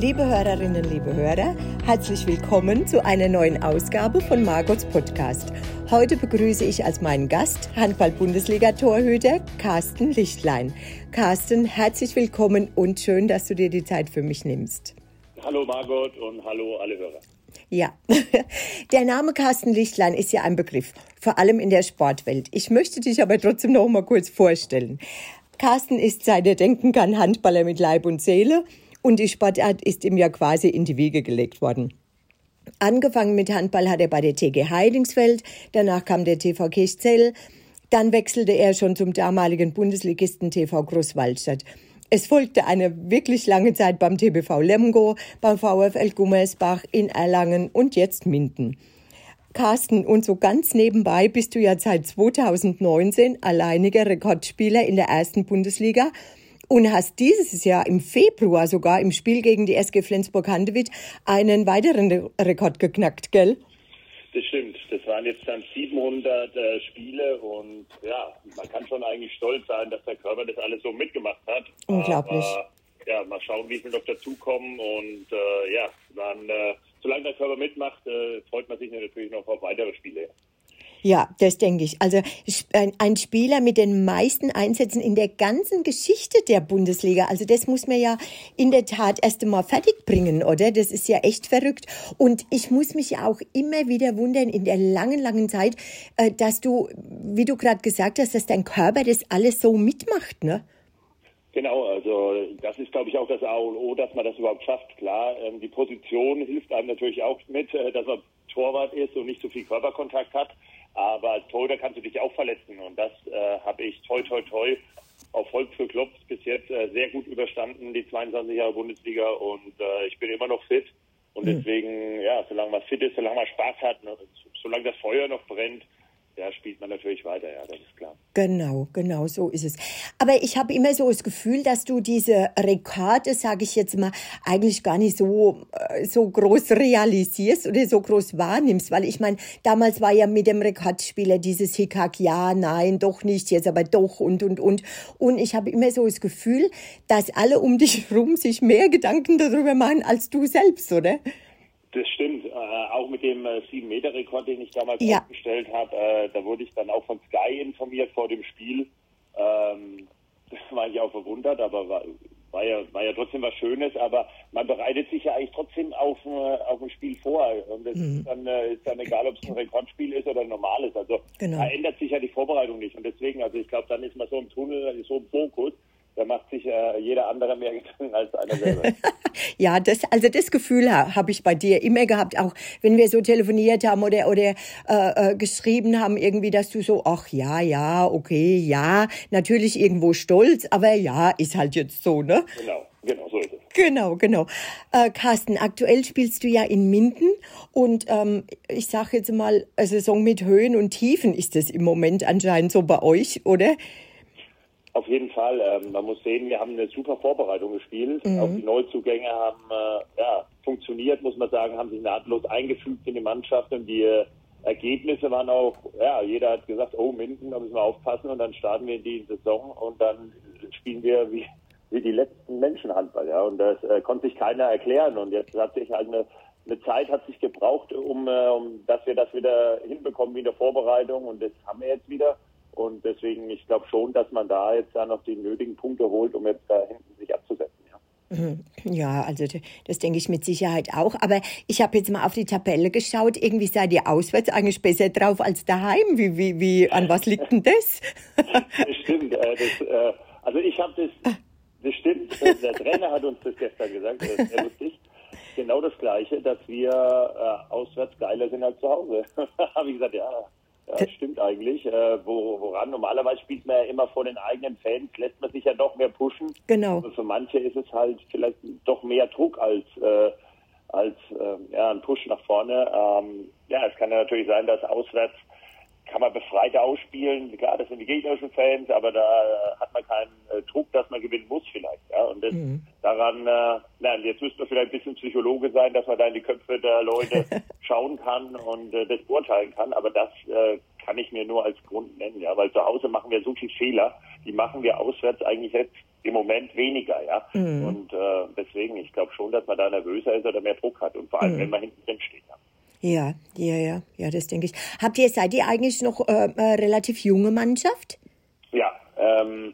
Liebe Hörerinnen, liebe Hörer, herzlich willkommen zu einer neuen Ausgabe von Margots Podcast. Heute begrüße ich als meinen Gast Handball-Bundesliga-Torhüter Carsten Lichtlein. Carsten, herzlich willkommen und schön, dass du dir die Zeit für mich nimmst. Hallo Margot und hallo alle Hörer. Ja, der Name Carsten Lichtlein ist ja ein Begriff, vor allem in der Sportwelt. Ich möchte dich aber trotzdem noch mal kurz vorstellen. Carsten ist, seit er denken kann, Handballer mit Leib und Seele und die Sportart ist ihm ja quasi in die Wiege gelegt worden. Angefangen mit Handball hat er bei der TG Heidingsfeld, danach kam der TV Kirchzell, dann wechselte er schon zum damaligen Bundesligisten TV Großwaldstadt. Es folgte eine wirklich lange Zeit beim TBV Lemgo, beim VfL Gummersbach in Erlangen und jetzt Minden. Carsten, und so ganz nebenbei bist du ja seit 2019 alleiniger Rekordspieler in der ersten Bundesliga und hast dieses Jahr im Februar sogar im Spiel gegen die SG Flensburg-Handewitt einen weiteren Rekord geknackt, gell? Das stimmt. Das waren jetzt dann 700 äh, Spiele und ja, man kann schon eigentlich stolz sein, dass der Körper das alles so mitgemacht hat. Unglaublich. Aber, ja, mal schauen, wie viel noch dazukommen und äh, ja, dann, äh, solange der Körper mitmacht, äh, freut man sich natürlich noch auf weitere Spiele. Ja, das denke ich. Also ein Spieler mit den meisten Einsätzen in der ganzen Geschichte der Bundesliga. Also das muss man ja in der Tat erst einmal fertig bringen, oder? Das ist ja echt verrückt. Und ich muss mich ja auch immer wieder wundern in der langen, langen Zeit, äh, dass du, wie du gerade gesagt hast, dass dein Körper das alles so mitmacht, ne? Genau, also das ist, glaube ich, auch das A und O, dass man das überhaupt schafft. Klar, ähm, die Position hilft einem natürlich auch mit, äh, dass man Torwart ist und nicht so viel Körperkontakt hat. Aber als Torhüter kannst du dich auch verletzen. Und das äh, habe ich toi, toi, toi auf Holz geklopft bis jetzt äh, sehr gut überstanden, die 22 Jahre Bundesliga. Und äh, ich bin immer noch fit. Und mhm. deswegen, ja, solange man fit ist, solange man Spaß hat, ne, solange das Feuer noch brennt, ja, spielt man natürlich weiter, ja, das ist klar. Genau, genau, so ist es. Aber ich habe immer so das Gefühl, dass du diese Rekorde, sage ich jetzt mal, eigentlich gar nicht so, äh, so groß realisierst oder so groß wahrnimmst. Weil ich meine, damals war ja mit dem Rekordspieler dieses Hickhack, ja, nein, doch nicht, jetzt aber doch und, und, und. Und ich habe immer so das Gefühl, dass alle um dich herum sich mehr Gedanken darüber machen als du selbst, oder? Das stimmt. Äh, auch mit dem äh, 7-Meter-Rekord, den ich damals ja. aufgestellt habe, äh, da wurde ich dann auch von Sky informiert vor dem Spiel. Ähm, da war ich auch verwundert, aber war, war, ja, war ja trotzdem was Schönes. Aber man bereitet sich ja eigentlich trotzdem auf, äh, auf ein Spiel vor. Und es mhm. ist, dann, äh, ist dann egal, ob es ein Rekordspiel ist oder ein normales. Also genau. da ändert sich ja die Vorbereitung nicht. Und deswegen, also ich glaube, dann ist man so im Tunnel, so im Fokus da macht sich äh, jeder andere mehr Gedanken als einer selber. ja, das, also das Gefühl habe ich bei dir immer gehabt, auch wenn wir so telefoniert haben oder, oder äh, äh, geschrieben haben, irgendwie, dass du so, ach ja, ja, okay, ja, natürlich irgendwo stolz, aber ja, ist halt jetzt so, ne? Genau, genau, so ist es. Genau, genau. Äh, Carsten, aktuell spielst du ja in Minden und ähm, ich sage jetzt mal, eine Saison mit Höhen und Tiefen ist das im Moment anscheinend so bei euch, oder? Auf jeden Fall. Ähm, man muss sehen, wir haben eine super Vorbereitung gespielt. Mhm. Auch die Neuzugänge haben äh, ja, funktioniert, muss man sagen, haben sich nahtlos eingefügt in die Mannschaft und die äh, Ergebnisse waren auch, ja, jeder hat gesagt, oh, Minden, da müssen wir aufpassen und dann starten wir in die Saison und dann spielen wir wie, wie die letzten Menschen Handball, ja. Und das äh, konnte sich keiner erklären und jetzt hat sich halt eine, eine Zeit hat sich gebraucht, um, äh, um dass wir das wieder hinbekommen wie in der Vorbereitung und das haben wir jetzt wieder. Und deswegen, ich glaube schon, dass man da jetzt da noch die nötigen Punkte holt, um jetzt da hinten sich abzusetzen. Ja. Mhm. Ja, also das denke ich mit Sicherheit auch. Aber ich habe jetzt mal auf die Tabelle geschaut. Irgendwie seid ihr auswärts eigentlich besser drauf als daheim. Wie, wie, wie, an was liegt denn das? das stimmt. Äh, das, äh, also ich habe das, das stimmt. Der Trainer hat uns das gestern gesagt. Das ist sehr lustig. Genau das Gleiche, dass wir äh, auswärts geiler sind als zu Hause. habe ich gesagt, ja, ja, stimmt eigentlich. Äh, wo, woran? Normalerweise spielt man ja immer vor den eigenen Fans, lässt man sich ja doch mehr pushen. Genau. Und für manche ist es halt vielleicht doch mehr Druck als, äh, als äh, ja, ein Push nach vorne. Ähm, ja, es kann ja natürlich sein, dass auswärts kann man befreiter ausspielen. Klar, das sind die gegnerischen Fans, aber da hat man keinen äh, Druck, dass man gewinnen muss vielleicht. Ja? Und das, mhm. daran, äh, nein, jetzt müsste man vielleicht ein bisschen Psychologe sein, dass man da in die Köpfe der Leute schauen kann und äh, das beurteilen kann. Aber das äh, kann ich mir nur als Grund nennen, ja, weil zu Hause machen wir so viele Fehler, die machen wir auswärts eigentlich jetzt im Moment weniger, ja. Mhm. Und äh, deswegen, ich glaube schon, dass man da nervöser ist oder mehr Druck hat und vor allem, mhm. wenn man hinten drin steht. Ja. Ja, ja, ja, ja, das denke ich. Habt ihr, seid ihr eigentlich noch äh, äh, relativ junge Mannschaft? Ja, ähm,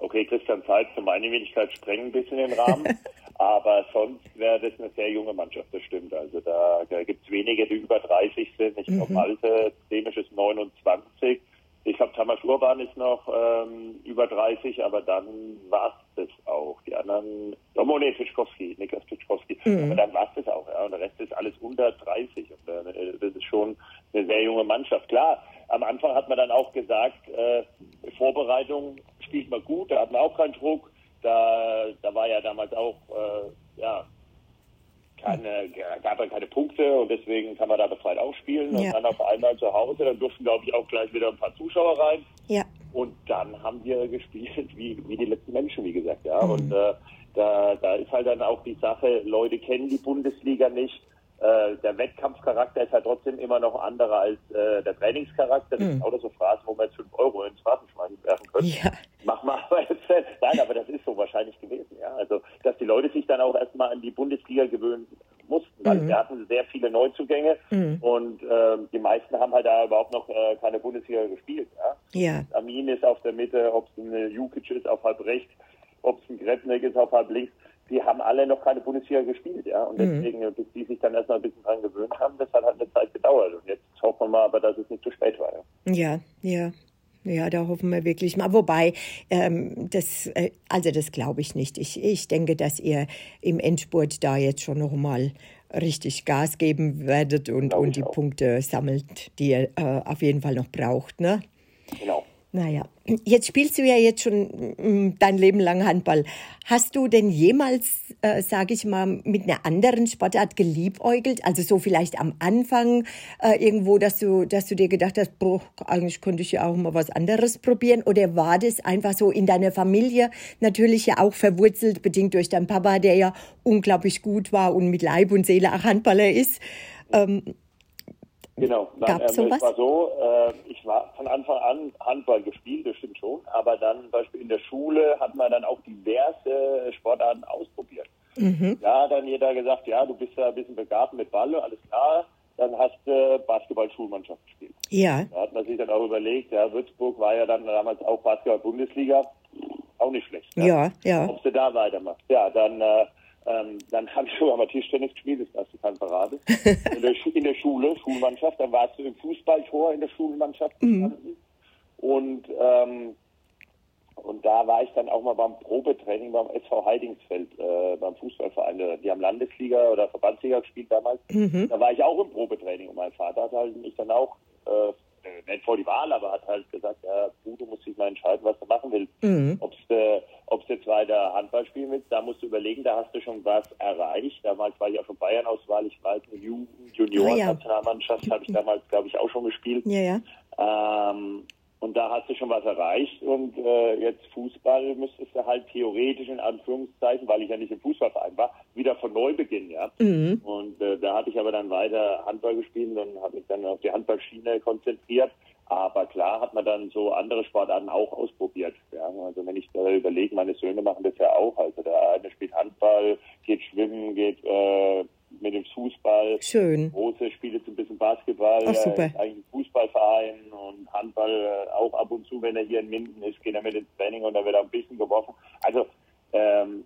okay, Christian Zeit für meine Wenigkeit sprengen ein bisschen den Rahmen. aber sonst wäre das eine sehr junge Mannschaft, das stimmt. Also da, da gibt es wenige, die über 30 sind. Ich glaube, mhm. Malte Dänisch ist 29. Ich glaube, Tamas Urban ist noch ähm, über 30, aber dann war es das auch. Die anderen, oh, nee, Pischkowski, Niklas Pischkowski. Mhm. Aber dann war es das auch, ja. Und der Rest ist alles unter 30. Und äh, das ist schon eine sehr junge Mannschaft. Klar, am Anfang hat man dann auch gesagt, äh, Vorbereitung spielt man gut, da hat man auch keinen Druck. Da, da war ja damals auch, äh, ja, keine, gab er keine Punkte und deswegen kann man da befreit auch spielen. Und dann auf einmal zu Hause, dann durften, glaube ich, auch gleich wieder ein paar Zuschauer rein. Ja. Und dann haben wir gespielt wie, wie die letzten Menschen, wie gesagt, ja. Mhm. Und äh, da, da ist halt dann auch die Sache, Leute kennen die Bundesliga nicht. Äh, der Wettkampfcharakter ist halt trotzdem immer noch anderer als äh, der Trainingscharakter. Das mhm. sind auch so Phrasen, wo man jetzt 5 Euro ins Phrasenschwein werfen könnte. Ja. Mach mal aber jetzt. Nein, aber das ist so wahrscheinlich gewesen, ja. Also, dass die Leute sich dann auch erstmal an die Bundesliga gewöhnen mussten, weil mhm. wir hatten sehr viele Neuzugänge mhm. und äh, die meisten haben halt da überhaupt noch äh, keine Bundesliga gespielt, ja. ja. Amin ist auf der Mitte, ob es ein Jukic ist auf halb rechts, ob es ein Gretnik ist auf halb links die haben alle noch keine Bundesliga gespielt, ja. Und mhm. deswegen, mhm. bis die sich dann erstmal ein bisschen dran gewöhnt haben, das hat halt eine Zeit gedauert. Und jetzt hoffen wir mal aber, dass es nicht zu spät war. Ja, ja. ja. Ja, da hoffen wir wirklich mal. Wobei, ähm, das, äh, also das glaube ich nicht. Ich, ich denke, dass ihr im Endspurt da jetzt schon noch mal richtig Gas geben werdet und, und die auch. Punkte sammelt, die ihr äh, auf jeden Fall noch braucht, ne? Genau. Naja, jetzt spielst du ja jetzt schon mm, dein Leben lang Handball. Hast du denn jemals, äh, sage ich mal, mit einer anderen Sportart geliebäugelt? Also so vielleicht am Anfang äh, irgendwo, dass du, dass du dir gedacht hast, boah, eigentlich könnte ich ja auch mal was anderes probieren? Oder war das einfach so in deiner Familie natürlich ja auch verwurzelt, bedingt durch deinen Papa, der ja unglaublich gut war und mit Leib und Seele auch Handballer ist? Ähm, Genau, Nein, äh, es war so, äh, ich war von Anfang an Handball gespielt, das stimmt schon, aber dann zum Beispiel in der Schule hat man dann auch diverse Sportarten ausprobiert. Mhm. Ja, dann jeder gesagt, ja, du bist ja ein bisschen begabt mit Ball, alles klar, dann hast du äh, Basketball-Schulmannschaft gespielt. Ja. Da hat man sich dann auch überlegt, ja, Würzburg war ja dann damals auch Basketball-Bundesliga, auch nicht schlecht. Ja, ja. ja. Ob du da weitermachst. Ja, dann äh, ähm, dann habe ich sogar mal Tischtennis gespielt, das hast du keine Parade. In der, in der, Schule, Schulmannschaft, dann warst du im Fußballtor in der Schulmannschaft mhm. Und, ähm, und da war ich dann auch mal beim Probetraining beim SV Heidingsfeld, äh, beim Fußballverein. Die haben Landesliga oder Verbandsliga gespielt damals. Mhm. Da war ich auch im Probetraining und mein Vater hat halt mich dann auch äh, äh, nicht vor die Wahl, aber hat halt gesagt, ja, du, du musst dich mal entscheiden, was du machen willst. Mhm. Ob du äh, jetzt weiter Handball spielen willst, da musst du überlegen, da hast du schon was erreicht. Damals war ich auch schon Bayern-Auswahl, ich war als Jugend, Junior-Nationalmannschaft, ah, ja. habe ich damals, glaube ich, auch schon gespielt. Ja, ja. Ähm, und da hast du schon was erreicht und äh, jetzt Fußball müsstest du halt theoretisch in Anführungszeichen, weil ich ja nicht im Fußballverein war, wieder von neu beginnen, ja. Mhm. Und äh, da hatte ich aber dann weiter Handball gespielt und habe mich dann auf die Handballschiene konzentriert. Aber klar hat man dann so andere Sportarten auch ausprobiert. Ja. Also wenn ich da überlege, meine Söhne machen das ja auch. Also der eine spielt Handball, geht schwimmen, geht äh, mit dem Fußball. Schön. Große spielt jetzt ein bisschen Basketball. Ach, super. Ist eigentlich ein Fußballverein und Handball äh, auch ab und zu, wenn er hier in Minden ist, geht er mit ins Training und da wird er ein bisschen geworfen. Also ähm,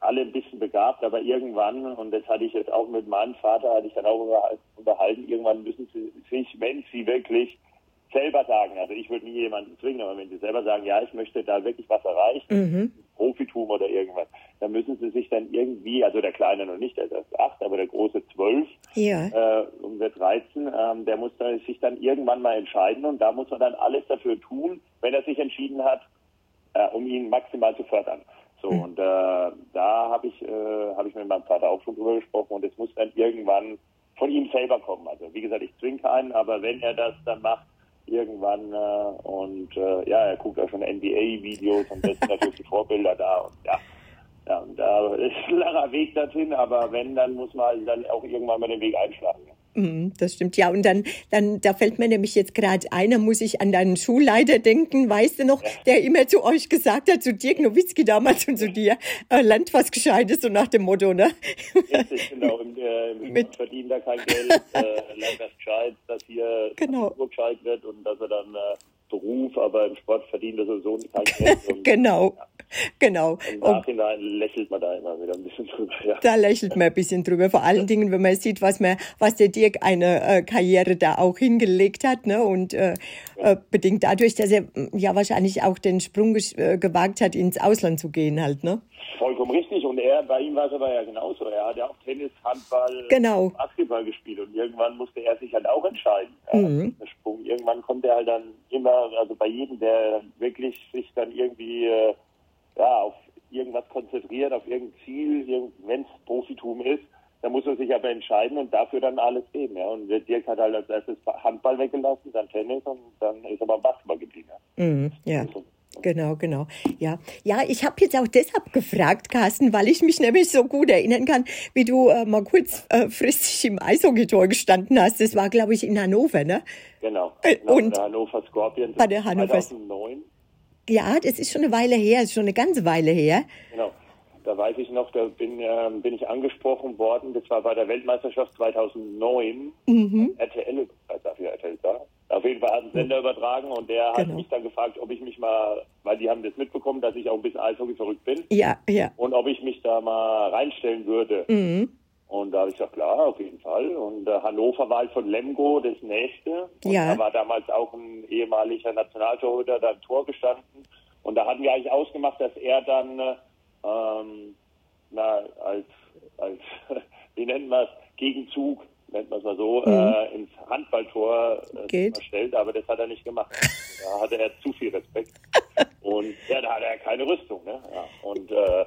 alle ein bisschen begabt, aber irgendwann, und das hatte ich jetzt auch mit meinem Vater, hatte ich dann auch unterhalten, irgendwann müssen sie sich, wenn sie wirklich selber sagen, also ich würde nie jemanden zwingen, aber wenn sie selber sagen, ja, ich möchte da wirklich was erreichen, mhm. Profitum oder irgendwas, dann müssen sie sich dann irgendwie, also der Kleine noch nicht, der ist acht, aber der Große zwölf, ja. äh, und wird 13, ähm, der muss dann, sich dann irgendwann mal entscheiden und da muss man dann alles dafür tun, wenn er sich entschieden hat, äh, um ihn maximal zu fördern. So, mhm. und äh, da habe ich, äh, hab ich mit meinem Vater auch schon drüber gesprochen und es muss dann irgendwann von ihm selber kommen. Also wie gesagt, ich zwinge keinen, aber wenn er das dann macht, irgendwann äh, und äh, ja, er guckt auch schon NBA-Videos und das sind natürlich die Vorbilder da und ja, ja, und da ist ein langer Weg dorthin, aber wenn, dann muss man dann auch irgendwann mal den Weg einschlagen. Mhm, das stimmt, ja. Und dann, dann, da fällt mir nämlich jetzt gerade ein, da muss ich an deinen Schulleiter denken, weißt du noch, der immer zu euch gesagt hat, zu Dirk Nowitzki damals und zu dir, äh, Land was Gescheites, so nach dem Motto, ne? Richtig, genau. Im, äh, im Mit verdienen da kein Geld, äh, Land was gescheit, dass hier genau. gescheit wird und dass er dann äh, Beruf, aber im Sport verdient er sowieso kein Geld. Und, genau. Ja. Genau. Im Nachhinein lächelt man da immer wieder ein bisschen drüber. Ja. Da lächelt man ein bisschen drüber. Vor allen Dingen, wenn man sieht, was, man, was der Dirk eine äh, Karriere da auch hingelegt hat. Ne? Und äh, ja. äh, bedingt dadurch, dass er ja wahrscheinlich auch den Sprung äh, gewagt hat, ins Ausland zu gehen halt. Ne? Vollkommen richtig. Er, bei ihm war es aber ja genauso. Er hat ja auch Tennis, Handball, genau. Basketball gespielt. Und irgendwann musste er sich halt auch entscheiden. Mhm. Sprung. Irgendwann kommt er halt dann immer, also bei jedem, der wirklich sich dann irgendwie äh, ja, auf irgendwas konzentriert, auf irgendein Ziel, wenn es Profitum ist, dann muss man sich aber entscheiden und dafür dann alles geben. Ja. Und Dirk hat halt als erstes Handball weggelassen, dann Tennis und dann ist aber Basketball geblieben. Ja. Mhm, ja. Genau, genau. Ja, ja ich habe jetzt auch deshalb gefragt, Carsten, weil ich mich nämlich so gut erinnern kann, wie du äh, mal kurzfristig äh, im Eishockey-Tor gestanden hast. Das war, glaube ich, in Hannover, ne? Genau. Äh, genau und bei der Hannover Scorpions bei der Hannover 2009. Ja, das ist schon eine Weile her, ist schon eine ganze Weile her. Genau. Da weiß ich noch, da bin, äh, bin ich angesprochen worden, das war bei der Weltmeisterschaft 2009. Mhm. RTL, dafür RTL da. Auf jeden Fall hat ein Sender übertragen und der genau. hat mich dann gefragt, ob ich mich mal, weil die haben das mitbekommen, dass ich auch ein bisschen Eishockey verrückt bin. Ja, ja. Und ob ich mich da mal reinstellen würde. Mhm. Und da habe ich gesagt, klar, auf jeden Fall. Und äh, Hannover war halt von Lemgo das nächste. Und ja. da war damals auch ein ehemaliger Nationaltorhüter da im Tor gestanden. Und da hatten wir eigentlich ausgemacht, dass er dann ähm, na, als, als wie nennt man es, Gegenzug, nennt man es mal so, mhm. äh, ins Handballtor äh, stellt. Aber das hat er nicht gemacht. da hatte er zu viel Respekt. Und ja, da hatte er keine Rüstung. Ne? Ja. Und äh,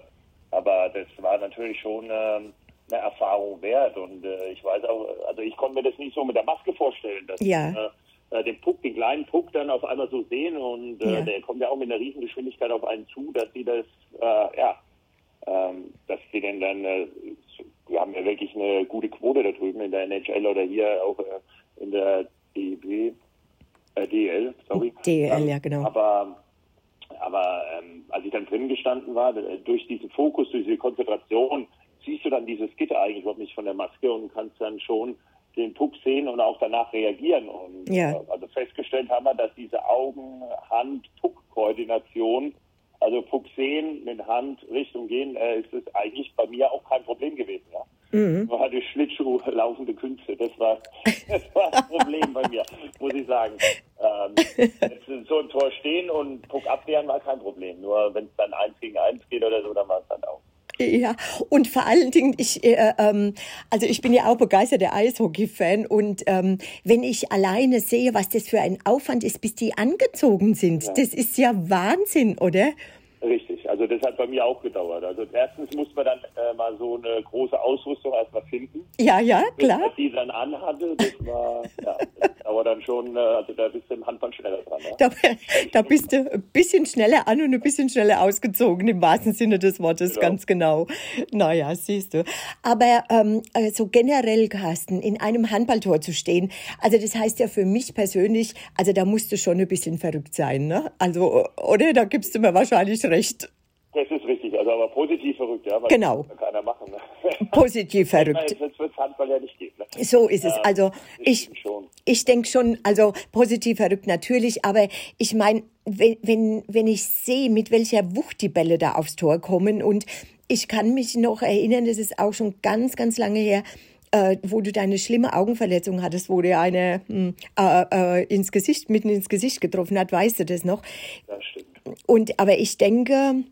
aber das war natürlich schon ähm, eine Erfahrung wert. Und äh, ich weiß auch, also ich konnte mir das nicht so mit der Maske vorstellen, dass ja. äh, den Puck, den kleinen Puck dann auf einmal so sehen und äh, ja. der kommt ja auch mit einer Riesengeschwindigkeit auf einen zu, dass sie das, äh, ja, ähm, dass sie denn dann, wir haben ja wirklich eine gute Quote da drüben in der NHL oder hier auch äh, in der DEB, äh, DL, sorry. DL, ähm, ja genau. Aber aber ähm, als ich dann drin gestanden war, durch diesen Fokus, durch diese Konzentration, siehst du dann dieses Gitter eigentlich überhaupt nicht von der Maske und kannst dann schon den Puck sehen und auch danach reagieren. Und ja. Äh, also festgestellt haben wir, dass diese Augen-Hand-Puck-Koordination, also Puck sehen, mit Hand Richtung gehen, äh, ist es eigentlich bei mir auch kein Problem gewesen. Ja. Mhm. Nur hatte Schlittschuh laufende Künste. Das war, das war das Problem bei mir, muss ich sagen. Ähm, so ein Tor stehen und Puck abwehren war kein Problem. Nur wenn es dann eins gegen eins geht oder so, dann war es dann auch. Ja, und vor allen Dingen, ich, äh, ähm, also ich bin ja auch begeisterter Eishockey-Fan und ähm, wenn ich alleine sehe, was das für ein Aufwand ist, bis die angezogen sind, ja. das ist ja Wahnsinn, oder? Richtig, also das hat bei mir auch gedauert. Also erstens muss man dann äh, mal so eine große Ausrüstung erstmal finden. Ja, ja, klar. Bis die dann anhatte, das war, ja, das dauert dann schon, äh, also da bist du im Handball schneller dran. Ja? Da, da, bist du ein bisschen schneller an und ein bisschen schneller ausgezogen, im wahrsten Sinne des Wortes, genau. ganz genau. Naja, siehst du. Aber ähm, so also generell, Carsten, in einem Handballtor zu stehen, also das heißt ja für mich persönlich, also da musst du schon ein bisschen verrückt sein, ne? Also, oder? Da gibst du mir wahrscheinlich recht. Das ist richtig, also aber positiv verrückt, ja. Weil genau. Das kann keiner machen. Ne? Positiv verrückt. Jetzt wird Handball ja nicht gehen. Ne? So ist es. Also ich, ich denke schon, also positiv verrückt natürlich, aber ich meine, wenn, wenn, wenn ich sehe, mit welcher Wucht die Bälle da aufs Tor kommen und ich kann mich noch erinnern, das ist auch schon ganz, ganz lange her, äh, wo du deine schlimme Augenverletzung hattest, wo dir eine hm, äh, äh, ins Gesicht, mitten ins Gesicht getroffen hat, weißt du das noch? Das stimmt. Und aber ich denke,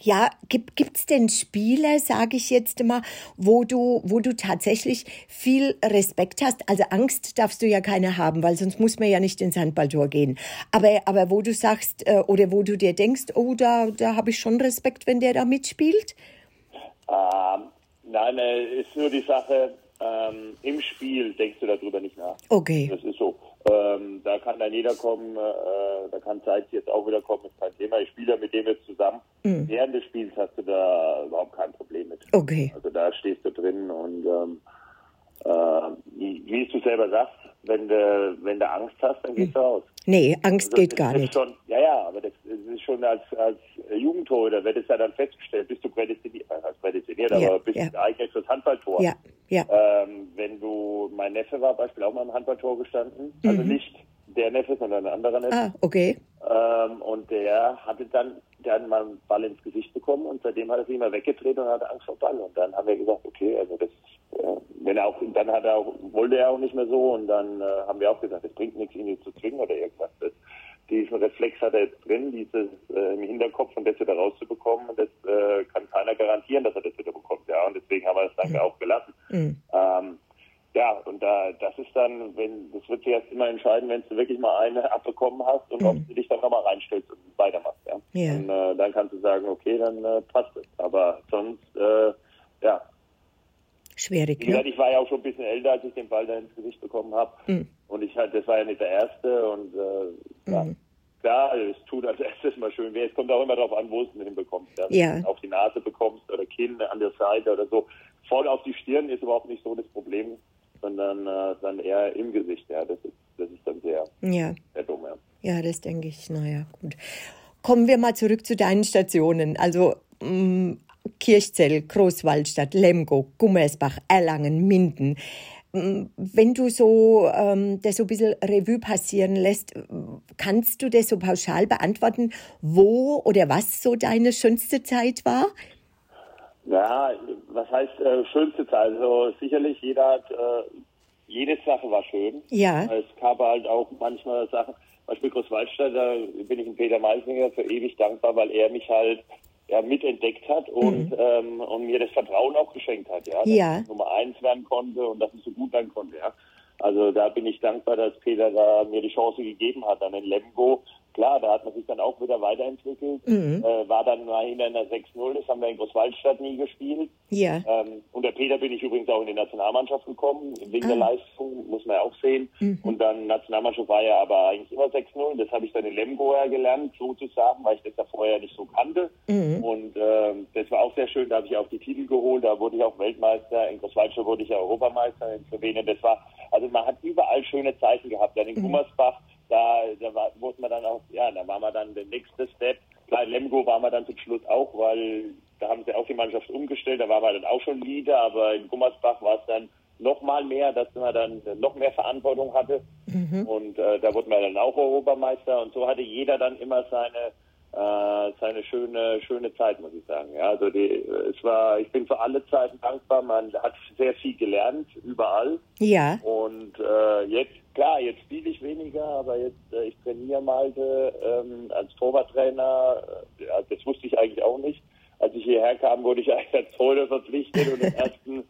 ja, gibt es denn Spiele, sage ich jetzt mal, wo du, wo du tatsächlich viel Respekt hast? Also Angst darfst du ja keine haben, weil sonst muss man ja nicht ins Handballtor gehen. Aber, aber wo du sagst äh, oder wo du dir denkst, oh, da, da habe ich schon Respekt, wenn der da mitspielt? Ähm, nein, äh, ist nur die Sache, ähm, im Spiel denkst du darüber nicht nach. Okay. Das ist so. Ähm, da kann dann jeder kommen, äh, da kann Zeit jetzt auch wieder kommen, ist kein Thema. Ich spiele mit dem jetzt zusammen. Mhm. Während des Spiels hast du da überhaupt kein Problem mit. Okay. Also da stehst du drin und ähm, äh, wie du selber sagst, wenn du, wenn du Angst hast, dann gehst du raus. Nee, Angst Also geht gar nicht. Schon, ja, ja, aber das, das ist schon als, als Jugendtorhüter, wird es ja dann festgestellt, bist du prädestiniert, äh, als prädestiniert, Ja, aber bist ja. du geeignet fürs Handballtor. Ja, ja. Ähm, wenn du, mein Neffe war beispielsweise auch mal im Handballtor gestanden, also nicht der Neffe, sondern ein anderer Neffe. Mhm. Ah, okay. Ähm, und der hatte dann, der hat mal einen Ball ins Gesicht bekommen und seitdem hat er sich immer weggedreht und hatte Angst vor Ball. Und dann haben wir gesagt, okay, also das, äh, wenn er auch, dann hat er auch, wollte er auch nicht mehr so und dann äh, haben wir auch gesagt, es bringt nichts, ihn zu zwingen oder irgendwas. Das, diesen Reflex hat er jetzt drin, dieses äh, im Hinterkopf und das wieder rauszubekommen und das äh, kann keiner garantieren, dass er das wieder bekommt. Ja, und deswegen haben wir das dann auch gelassen. Ähm, ja, und da, das ist dann, wenn, das wird sich erst immer entscheiden, wenn du wirklich mal eine abbekommen hast und ob du dich dann nochmal reinstellst und weitermachst, ja. Ja. Und äh, dann kannst du sagen, okay, dann äh, passt es. Aber sonst, äh, ja. Schwierig, Wie gesagt, ne? ich war ja auch schon ein bisschen älter, als ich den Ball da ins Gesicht bekommen habe. Mhm. Und ich halt, das war ja nicht der erste und äh, ja. Klar, es tut als erstes mal schön weh. Es kommt auch immer darauf an, wo du es hinbekommst. Ja. Ja. du Auf die Nase bekommst oder Kinn an der Seite oder so. Voll auf die Stirn ist überhaupt nicht so das Problem, sondern äh, dann eher im Gesicht. Ja, das ist, das ist dann sehr, Ja. sehr dumm. Ja. Ja, das denke ich. Naja, gut. Kommen wir mal zurück zu deinen Stationen. Also mh, Kirchzell, Großwaldstadt, Lemgo, Gummersbach, Erlangen, Minden. M, Wenn du so ähm, das so ein bisschen Revue passieren lässt, kannst du das so pauschal beantworten, wo oder was so deine schönste Zeit war? Ja, was heißt äh, schönste Zeit? Also sicherlich jeder hat, äh, jede Sache war schön. Ja. Es gab halt auch manchmal Sachen, Beispiel Großwaldstadt, da bin ich dem Peter Meisinger für ewig dankbar, weil er mich halt ja, mitentdeckt hat und, ähm, und mir das Vertrauen auch geschenkt hat, ja. Dass Ja. ich Nummer eins werden konnte und dass ich so gut werden konnte, ja. Also da bin ich dankbar, dass Peter da mir die Chance gegeben hat. Dann in Lemgo, klar, da hat man sich dann auch wieder weiterentwickelt. Äh, war dann mal hinter einer 6-0, das haben wir in Großwaldstadt nie gespielt. Ja. Ähm, unter Peter bin ich übrigens auch in die Nationalmannschaft gekommen, wegen der Leistung, muss man ja auch sehen. Und dann Nationalmannschaft war ja aber eigentlich immer 6-0. Das habe ich dann in Lemgo ja gelernt, sozusagen, weil ich das ja vorher nicht so kannte. Und ähm, das war auch sehr schön, da habe ich auch die Titel geholt, da wurde ich auch Weltmeister, in Großwaldstadt wurde ich ja Europameister, in Slowenien. Das war, also man hat überall schöne Zeiten gehabt. Dann in Gummersbach, da, da war, wurde man dann auch, ja, da war man dann der nächste Step. In Lemgo war man dann zum Schluss auch, weil da haben sie auch die Mannschaft umgestellt, da war man dann auch schon Leader, aber in Gummersbach war es dann noch mal mehr, dass man dann noch mehr Verantwortung hatte. Und äh, da wurde man dann auch Europameister und so hatte jeder dann immer seine äh, seine schöne schöne Zeit, muss ich sagen. Ja, also die, es war, ich bin für alle Zeiten dankbar. Man hat sehr viel gelernt überall. Ja. Und äh, jetzt, klar, jetzt spiele ich weniger, aber jetzt, äh, ich trainiere Malte ähm, als Torwarttrainer. Äh, ja, das wusste ich eigentlich auch nicht. Als ich hierher kam, wurde ich eigentlich als Torhüter verpflichtet und im ersten,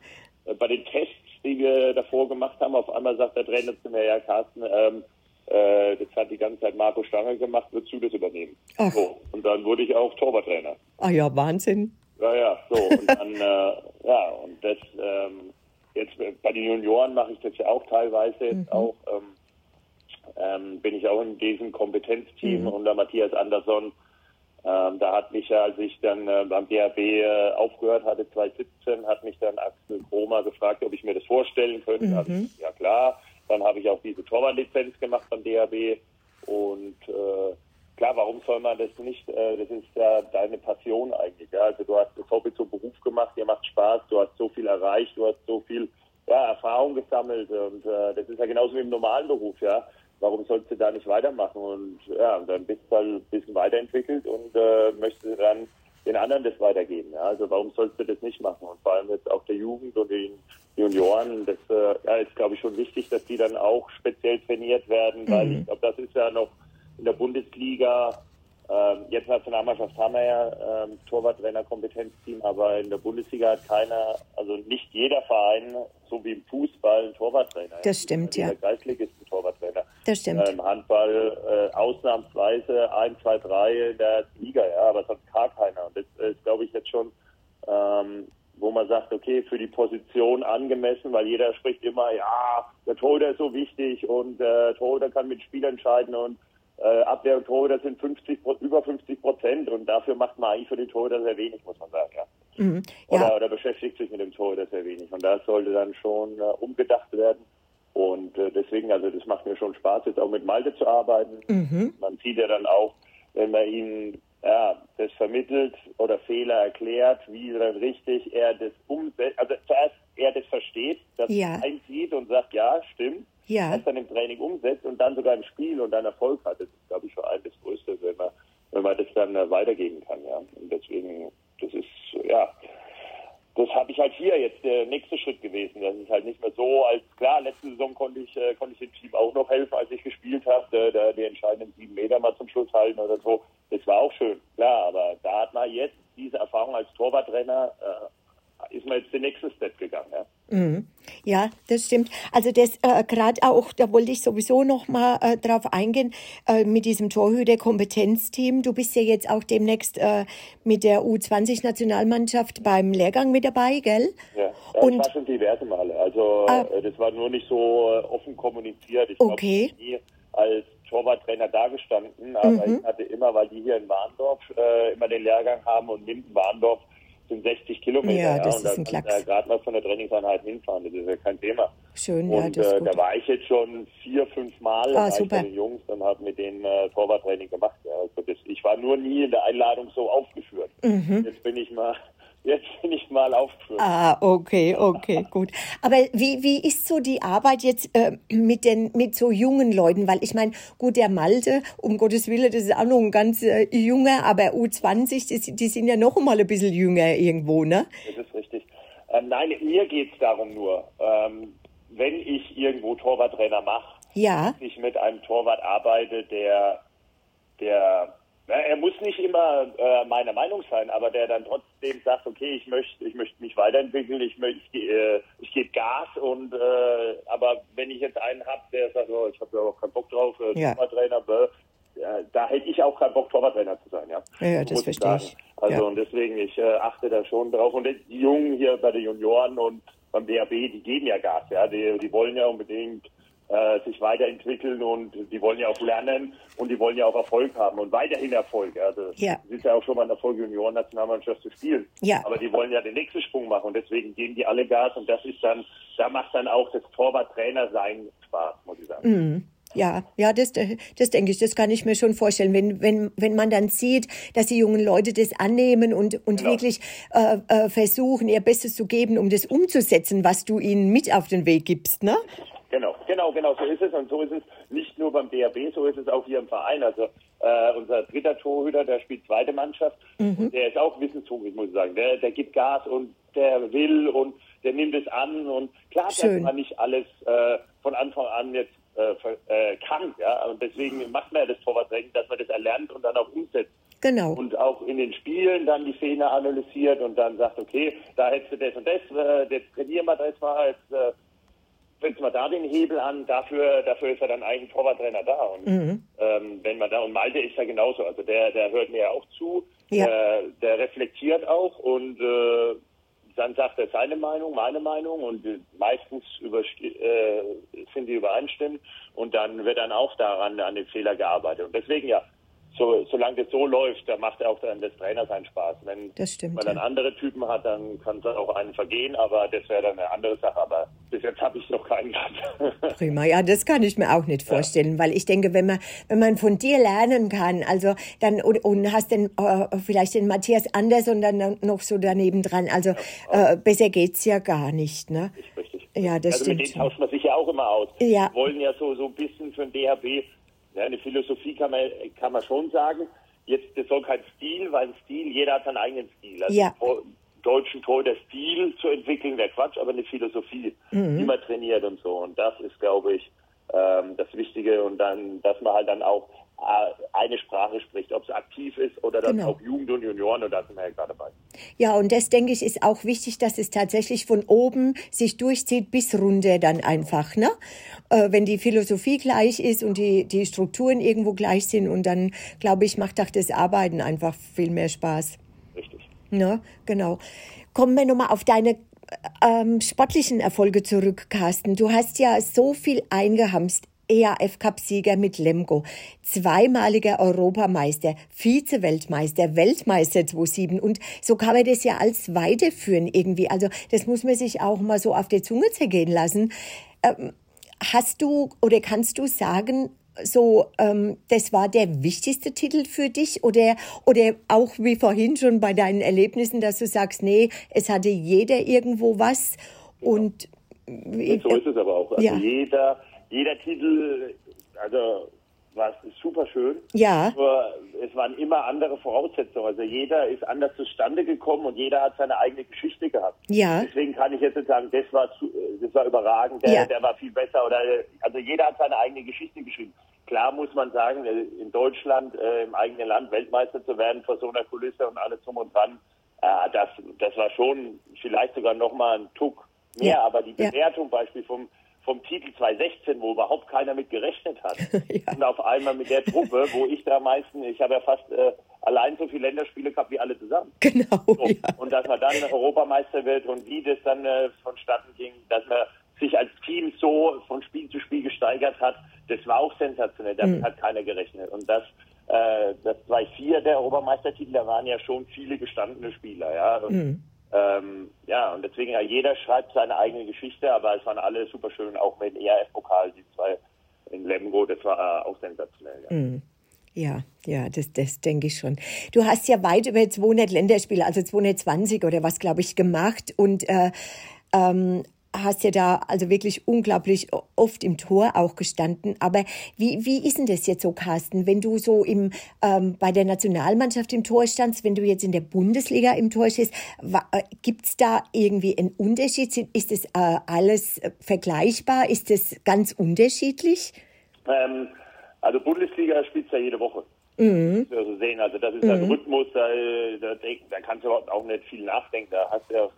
äh, bei den Tests, die wir davor gemacht haben, auf einmal sagt der Trainer zu mir, ja Carsten, ähm, äh, das hat die ganze Zeit Marco Stange gemacht, würdest du das übernehmen? Ach. So, und dann wurde ich auch Torwarttrainer. Ah ja, Wahnsinn. Ja, ja, so. Und dann, äh, ja, und das, ähm, jetzt bei den Junioren mache ich das ja auch teilweise jetzt auch. Ähm, ähm, bin ich auch in diesem Kompetenzteam unter Matthias Andersson. Ähm, da hat mich ja, als ich dann äh, beim DRB äh, aufgehört hatte, 2017, hat mich dann Axel Kromer gefragt, ob ich mir das vorstellen könnte. Hab ich, ja klar. Dann habe ich auch diese Torwartlizenz gemacht beim DRB. Und äh, klar, warum soll man das nicht? Äh, das ist ja deine Passion eigentlich. Ja? Also du hast das Hobby zum Beruf gemacht, dir macht Spaß, du hast so viel erreicht, du hast so viel ja, Erfahrung gesammelt und äh, das ist ja genauso wie im normalen Beruf, ja. Warum sollst du da nicht weitermachen? Und ja, dann bist du halt ein bisschen weiterentwickelt und äh, möchtest dann den anderen das weitergeben. Ja? Also warum sollst du das nicht machen? Und vor allem jetzt auch der Jugend und den Junioren, das äh, ist glaube ich schon wichtig, dass die dann auch speziell trainiert werden, weil ich glaube, das ist ja noch in der Bundesliga ähm, jetzt Nationalmannschaft haben wir ja ähm, Torwarttrainer-Kompetenzteam, aber in der Bundesliga hat keiner, also nicht jeder Verein, so wie im Fußball, einen Torwarttrainer. Das stimmt, ja. Der Kreisligist ist ein Torwarttrainer. Das stimmt. Äh, Im Handball äh, ausnahmsweise 1, 2, 3 in der Liga, ja, aber sonst gar keiner. Und das ist, glaube ich, jetzt schon, ähm, wo man sagt, okay, für die Position angemessen, weil jeder spricht immer, ja, der Torhüter ist so wichtig und der Torhüter kann mit Spiel entscheiden und äh, Abwehr und Torhüter sind 50, Pro- über 50 Prozent und dafür macht man eigentlich für den Torhüter sehr wenig, muss man sagen, ja. Mhm. Oder, Ja, oder beschäftigt sich mit dem Torhüter sehr wenig. Und da sollte dann schon äh, umgedacht werden. Und äh, deswegen, also das macht mir schon Spaß, jetzt auch mit Malte zu arbeiten. Mhm. Man sieht ja dann auch, wenn man ihm ja, das vermittelt oder Fehler erklärt, wie dann richtig er das umsetzt. Also zuerst er das versteht, das Ja. einsieht und sagt, ja, stimmt. Ja. Das dann im Training umsetzt und dann sogar im Spiel und dann Erfolg hat. Das ist, glaube ich, für einen das Größte, wenn man, wenn man das dann äh, weitergeben kann. Ja. Und deswegen, das ist, ja, das habe ich halt hier jetzt der nächste Schritt gewesen. Das ist halt nicht mehr so, als klar, letzte Saison konnte ich, äh, konnte ich dem Team auch noch helfen, als ich gespielt habe, da, die entscheidenden sieben Meter mal zum Schluss halten oder so. Das war auch schön, klar, aber da hat man jetzt diese Erfahrung als Torwarttrainer, äh, ist man jetzt den nächsten Step gegangen. Ja. Ja, das stimmt. Also das äh, gerade auch, da wollte ich sowieso noch mal äh, drauf eingehen äh, mit diesem Torhüter-Kompetenzteam. Du bist ja jetzt auch demnächst äh, mit der U20-Nationalmannschaft beim Lehrgang mit dabei, gell? Ja, ja Und- ich war schon diverse Male. Also Ah. äh, das war nur nicht so äh, offen kommuniziert. Ich Okay. glaube, nie als Torwarttrainer dagestanden, aber Mhm. ich hatte immer, weil die hier in Warndorf immer den Lehrgang haben und Minden-Warndorf sind 60 Kilometer. Ja, das und ist da ein kann ich Klacks. ja gerade mal von der Trainingseinheit hinfahren, das ist ja kein Thema. Schön, ja, und das ist äh, gut. da war ich jetzt schon vier, fünf Mal Ah, bei den Jungs und habe mit denen äh, Torwarttraining gemacht. Ja. Also das, ich war nur nie in der Einladung so aufgeführt. Jetzt bin ich mal, jetzt bin ich mal aufgeführt. Ah, okay, okay, gut. Aber wie, wie ist so die Arbeit jetzt äh, mit den mit so jungen Leuten? Weil ich meine, gut, der Malte, um Gottes Willen, das ist auch noch ein ganz äh, junger, aber U20, die, die sind ja noch mal ein bisschen jünger irgendwo, ne? Das ist richtig. Ähm, nein, mir geht es darum nur, ähm, wenn ich irgendwo Torwarttrainer mache, Ja, dass ich mit einem Torwart arbeite, der, der, na, er muss nicht immer äh, meiner Meinung sein, aber der dann trotzdem sagt, okay, ich möchte, ich möchte mich weiterentwickeln, ich möchte, ich, äh, ich gebe Gas und, äh, aber wenn ich jetzt einen habe, der sagt, oh, ich habe ja auch keinen Bock drauf, äh, Ja. Ja, da hätte ich auch keinen Bock, Torwarttrainer zu sein, ja. Ja, das verstehe ich. Also Ja. und deswegen, ich äh, achte da schon drauf. Und die Jungen hier bei den Junioren und beim DAB, die geben ja Gas, ja. Die, die wollen ja unbedingt äh, sich weiterentwickeln und die wollen ja auch lernen und die wollen ja auch Erfolg haben und weiterhin Erfolg. Also Ja. es ist ja auch schon mal ein Erfolg, Junioren-Nationalmannschaft zu spielen. Ja. Aber die wollen ja den nächsten Sprung machen und deswegen geben die alle Gas und das ist dann, da macht dann auch das Torwart-Trainer sein Spaß, muss ich sagen. Mhm. Ja, ja, das, das denke ich, das kann ich mir schon vorstellen. Wenn, wenn, wenn man dann sieht, dass die jungen Leute das annehmen und, und Genau. wirklich äh, äh, versuchen, ihr Bestes zu geben, um das umzusetzen, was du ihnen mit auf den Weg gibst, ne? Genau, genau, genau, so ist es. Und so ist es nicht nur beim DRB, so ist es auch hier im Verein. Also äh, unser dritter Torhüter, der spielt zweite Mannschaft und der ist auch wissenshungrig, muss ich sagen. Der, der gibt Gas und der will und der nimmt es an und klar, Schön. dass man nicht alles äh, von Anfang an jetzt äh, äh, kann, ja. Und deswegen macht man ja das Torwarttraining, dass man das erlernt und dann auch umsetzt Genau. und auch in den Spielen dann die Fehler analysiert und dann sagt, okay, da hättest du das und das, äh, jetzt trainieren wir das mal, jetzt äh, setzt mal da den Hebel an, dafür, dafür ist ja dann eigentlich ein Torwarttrainer da. Und ähm, wenn man da, und Malte ist ja genauso, also der, der hört mir ja auch zu, Ja. der, der reflektiert auch und äh, dann sagt er seine Meinung, meine Meinung und äh, meistens überste- äh, sind die übereinstimmend und dann wird dann auch daran an den Fehler gearbeitet. Und deswegen ja, so, solange das so läuft, da macht auch dann des Trainers einen Spaß. Wenn Das stimmt, man dann ja. andere Typen hat, dann kann es auch einen vergehen, aber das wäre dann eine andere Sache. Aber bis jetzt habe ich noch keinen gehabt. Prima, ja, das kann ich mir auch nicht vorstellen, weil ich denke, wenn man, wenn man von dir lernen kann, also dann und, und hast den äh, vielleicht den Matthias Anders und dann noch so daneben dran, also äh, besser geht's ja gar nicht, ne? Richtig. Ja, das also stimmt mit denen tauscht man sich ja auch immer aus. Ja. Wir wollen ja so, so ein bisschen für den DHB, ja, eine Philosophie kann man, kann man schon sagen. Jetzt, das soll kein Stil, weil Stil, jeder hat seinen eigenen Stil. Also Ja. Deutschen Tor der Stil zu entwickeln, wäre Quatsch, aber eine Philosophie, Mhm. die man trainiert und so. Und das ist, glaube ich, ähm, das Wichtige. Und dann, dass man halt dann auch eine Sprache spricht, ob es aktiv ist oder dann Genau. auch Jugend und Junioren, und da sind wir ja gerade dabei. Ja, und das denke ich ist auch wichtig, dass es tatsächlich von oben sich durchzieht bis runter dann einfach, ne? Äh, wenn die Philosophie gleich ist und die, die Strukturen irgendwo gleich sind und dann, glaube ich, macht auch das Arbeiten einfach viel mehr Spaß. Richtig. Ne, genau. Kommen wir nochmal auf deine ähm, sportlichen Erfolge zurück, Carsten. Du hast ja so viel eingehamst. EAF-Cup-Sieger mit Lemgo, zweimaliger Europameister, Vize-Weltmeister, Weltmeister 2007 und so kann man das ja als weiterführen irgendwie. Also das muss man sich auch mal so auf der Zunge zergehen lassen. Ähm, hast du oder kannst du sagen, so, ähm, das war der wichtigste Titel für dich oder, oder auch wie vorhin schon bei deinen Erlebnissen, dass du sagst, nee, es hatte jeder irgendwo was und und so ist es aber auch. Also ja. jeder, jeder Titel, also war super schön. Ja. Nur es waren immer andere Voraussetzungen. Also jeder ist anders zustande gekommen und jeder hat seine eigene Geschichte gehabt. Ja. Deswegen kann ich jetzt nicht sagen, das war das war überragend, der, ja. der war viel besser oder also jeder hat seine eigene Geschichte geschrieben. Klar muss man sagen, äh, in Deutschland, äh, im eigenen Land Weltmeister zu werden vor so einer Kulisse und alles drum und dran, äh, das, das war schon vielleicht sogar nochmal ein Tuck mehr, ja. aber die Bewertung ja. Beispiel vom vom Titel 2016, wo überhaupt keiner mit gerechnet hat. ja. Und auf einmal mit der Truppe, wo ich da meistens, ich habe ja fast äh, allein so viele Länderspiele gehabt wie alle zusammen. Genau. So. Ja. Und dass man dann Europameister wird und wie das dann äh, vonstatten ging, dass man sich als Team so von Spiel zu Spiel gesteigert hat, das war auch sensationell. Damit mhm. hat keiner gerechnet. Und das, äh, das 2-4 der Europameistertitel, da waren ja schon viele gestandene Spieler, ja. Und, mhm. Ähm, ja, und deswegen, ja, jeder schreibt seine eigene Geschichte, aber es waren alle super schön, auch mit ERF-Pokal, die zwei in Lemgo, das war äh, auch sensationell. Ja. Mhm. Ja, ja, das, das denke ich schon. Du hast ja weit über 200 Länderspiele, also 220 oder was, glaube ich, gemacht und äh, ähm, hast ja da also wirklich unglaublich oft im Tor auch gestanden. Aber wie, wie ist denn das jetzt so, Carsten, wenn du so im, ähm, bei der Nationalmannschaft im Tor standst, wenn du jetzt in der Bundesliga im Tor stehst, äh, gibt es da irgendwie einen Unterschied? Ist das äh, alles vergleichbar? Ist das ganz unterschiedlich? Ähm, also Bundesliga spielt ja jede Woche. Mhm. Also sehen, also das ist mhm. ein Rhythmus, da, da, da kannst du auch nicht viel nachdenken. Da hast du ja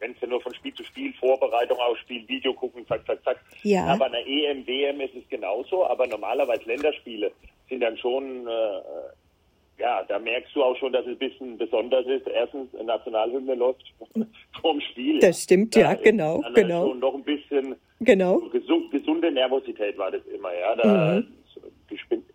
wenn es ja nur von Spiel zu Spiel, Vorbereitung auf Spiel, Video gucken, zack, zack, zack. Ja. Aber eine EM, WM ist es genauso, aber normalerweise Länderspiele sind dann schon, äh, ja, da merkst du auch schon, dass es ein bisschen besonders ist. Erstens, Nationalhymne läuft vorm Spiel. Das stimmt, ja, ja genau, genau. Schon noch ein bisschen genau. gesunde Nervosität war das immer, ja. Da, mhm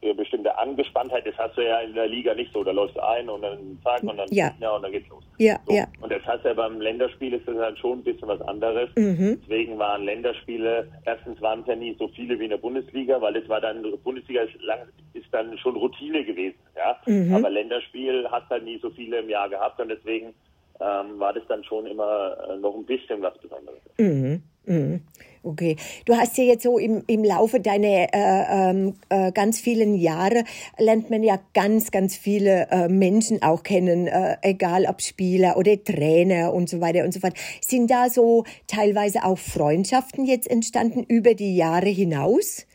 äh, bestimmte Angespanntheit, das hast du ja in der Liga nicht so. Da läufst du ein und dann zack und dann ja. ja und dann geht's los. Ja, so. ja. Und das hast du ja beim Länderspiel ist das halt schon ein bisschen was anderes. Mhm. Deswegen waren Länderspiele, erstens waren es ja nie so viele wie in der Bundesliga, weil es war dann, Bundesliga ist, lang, ist dann schon Routine gewesen, ja. Mhm. Aber Länderspiel hast halt nie so viele im Jahr gehabt und deswegen ähm, war das dann schon immer äh, noch ein bisschen was Besonderes. Mhm. Mhm. Okay. Du hast ja jetzt so im, im Laufe deiner äh, ähm, äh, ganz vielen Jahre lernt man ja ganz, ganz viele äh, Menschen auch kennen, äh, egal ob Spieler oder Trainer und so weiter und so fort. Sind da so teilweise auch Freundschaften jetzt entstanden über die Jahre hinaus?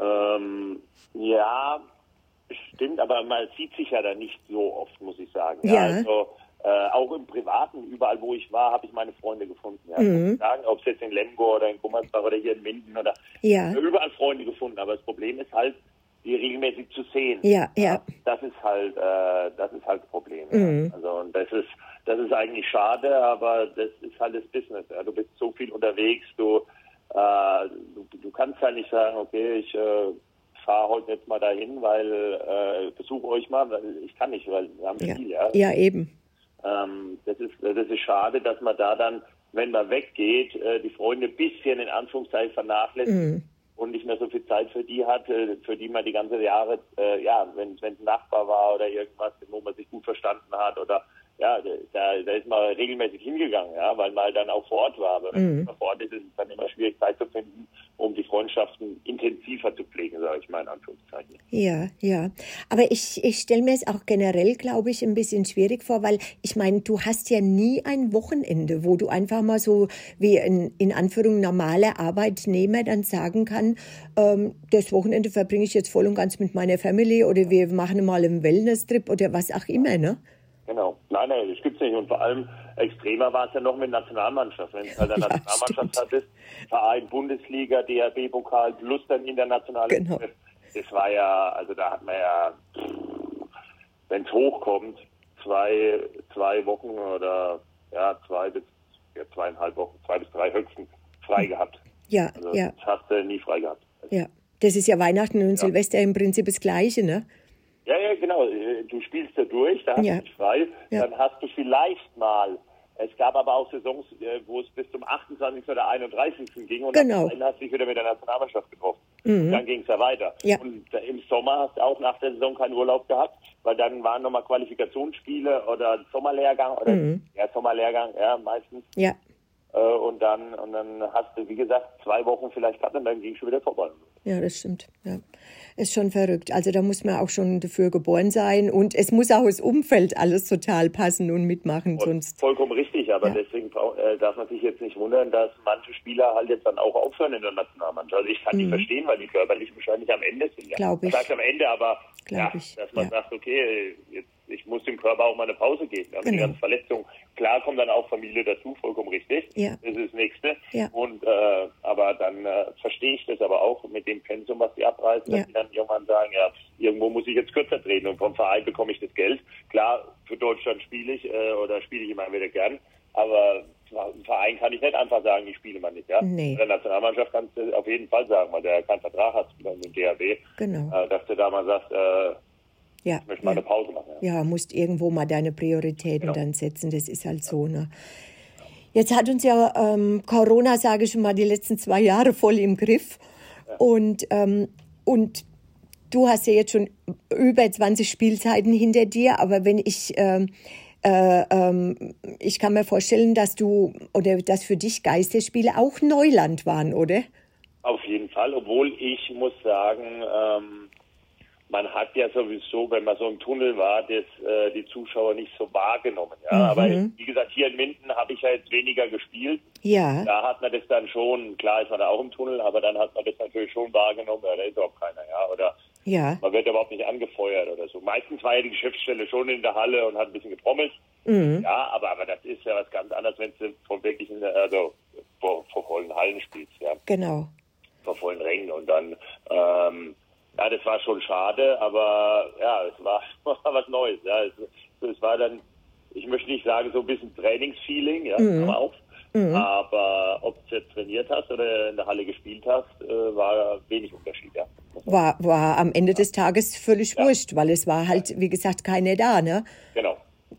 Ähm, ja, stimmt, aber man sieht sich ja da nicht so oft, muss ich sagen. Ja. Also, äh, auch im Privaten, überall wo ich war, habe ich meine Freunde gefunden. Ja. Mhm. Sagen, ob es jetzt in Lemgo oder in Gummersbach oder hier in Minden oder ja. überall Freunde gefunden. Aber das Problem ist halt, die regelmäßig zu sehen. Ja, ja. Das ist halt, äh, das ist halt das Problem. Mhm. Also und das ist, das ist eigentlich schade, aber das ist halt das Business. Ja. Du bist so viel unterwegs, du, äh, du, du kannst halt nicht sagen, okay, ich äh, fahre heute jetzt mal dahin, weil äh, besuche euch mal, weil ich kann nicht, weil wir haben ja. viel, ja. Ja, eben. Ähm, das, ist, das ist schade, dass man da dann, wenn man weggeht, äh, die Freunde ein bisschen in Anführungszeichen vernachlässigt mhm. und nicht mehr so viel Zeit für die hat, äh, für die man die ganze Jahre, äh, ja, wenn es ein Nachbar war oder irgendwas, wo man sich gut verstanden hat oder ja, da, da ist man regelmäßig hingegangen, ja, weil man dann auch vor Ort war. Aber wenn Mhm. man vor Ort ist, ist es dann immer schwierig, Zeit zu finden, um die Freundschaften intensiver zu pflegen, sage ich mal in Anführungszeichen. Ja, ja. Aber ich, ich stelle mir es auch generell, glaube ich, ein bisschen schwierig vor, weil ich meine, du hast ja nie ein Wochenende, wo du einfach mal so wie ein in Anführung normaler Arbeitnehmer dann sagen kann, ähm, das Wochenende verbringe ich jetzt voll und ganz mit meiner Family oder wir machen mal einen Wellness-Trip oder was auch immer, ne? Genau. Nein, nein, das gibt's nicht. Und vor allem extremer war es ja noch mit Nationalmannschaft. Wenn du halt eine Ja, Nationalmannschaft stimmt. hattest, Verein, Bundesliga, DRB-Pokal, plus dann internationale Genau. Das war ja, also da hat man ja, wenn es hochkommt, zwei, zwei Wochen oder ja, zwei bis ja, zweieinhalb Wochen, zwei bis drei höchstens frei gehabt. Ja, Also ja, das hast du nie frei gehabt. ja. Das ist ja Weihnachten und Silvester im Prinzip das Gleiche, ne? Ja, ja, genau. Du spielst da durch, da hast Ja. du dich frei. Ja. Dann hast du vielleicht mal Es gab aber auch Saisons, äh, wo es bis zum 28. oder 31. ging und Genau. dann hast du dich wieder mit der Nationalmannschaft getroffen. Dann ging es ja weiter. Ja. Und äh, im Sommer hast du auch nach der Saison keinen Urlaub gehabt, weil dann waren nochmal Qualifikationsspiele oder Sommerlehrgang oder ja, Sommerlehrgang, ja, meistens. Ja. Äh, und dann und dann hast du, wie gesagt, zwei Wochen vielleicht gehabt und dann ging schon wieder vorbei. Ja, das stimmt. Ja. Ist schon verrückt. Also da muss man auch schon dafür geboren sein und es muss auch das Umfeld alles total passen und mitmachen, Und sonst. vollkommen richtig, aber Ja. deswegen äh, darf man sich jetzt nicht wundern, dass manche Spieler halt jetzt dann auch aufhören in der Nationalmannschaft. Also ich kann die verstehen, weil die körperlich wahrscheinlich am Ende sind. Ja. Mhm. Glaub ich. sag am Ende, aber ja, ich, dass man ja. sagt, okay, jetzt, ich muss dem Körper auch mal eine Pause geben. Ja, mit Genau. die ganzen Verletzungen. Klar kommt dann auch Familie dazu, vollkommen richtig. Ja. Das ist das Nächste. Ja. Und äh, aber dann äh, verstehe ich das aber auch die abreißen, Ja. dass die dann irgendwann sagen, ja, irgendwo muss ich jetzt kürzer treten und vom Verein bekomme ich das Geld. Klar, für Deutschland spiele ich äh, oder spiele ich immer wieder gern, aber im Verein kann ich nicht einfach sagen, ich spiele mal nicht. Ja? Nee. In der Nationalmannschaft kannst du auf jeden Fall sagen, weil der keinen Vertrag hat mit dem DHB, Genau. äh, dass du da mal sagst, äh, Ja. ich möchte mal eine Ja. Pause machen. Ja. ja, musst irgendwo mal deine Prioritäten Genau. dann setzen. Das ist halt so, ne? Jetzt hat uns ja ähm, Corona, sage ich schon mal, die letzten zwei Jahre voll im Griff. Und, ähm, und du hast ja jetzt schon über 20 Spielzeiten hinter dir, aber wenn ich, ähm, äh, ähm, ich kann mir vorstellen, dass du, oder dass für dich Geisterspiele auch Neuland waren, oder? Auf jeden Fall, obwohl ich muss sagen, ähm, man hat ja sowieso, wenn man so im Tunnel war, das, äh, die Zuschauer nicht so wahrgenommen. Ja? Aber wie gesagt, hier in Minden habe ich ja jetzt weniger gespielt. Ja, Da hat man das dann schon, klar ist man da auch im Tunnel, aber dann hat man das natürlich schon wahrgenommen, ja, da ist überhaupt keiner, ja. Oder ja, man wird überhaupt nicht angefeuert oder so. Meistens war ja die Geschäftsstelle schon in der Halle und hat ein bisschen getrommelt. Ja, aber, aber das ist ja was ganz anderes, wenn du vor wirklichen, also vor, vor vollen Hallen spielst, ja genau. vor vollen Rängen und dann ähm, ja das war schon schade aber ja es war, war was Neues ja. Es, es war dann ich möchte nicht sagen so ein bisschen Trainingsfeeling ja aber auch. Aber ob du jetzt trainiert hast oder in der Halle gespielt hast äh, war wenig Unterschied ja. War, war am Ende des Tages völlig wurscht, weil es war halt, wie gesagt, keiner da, ne? genau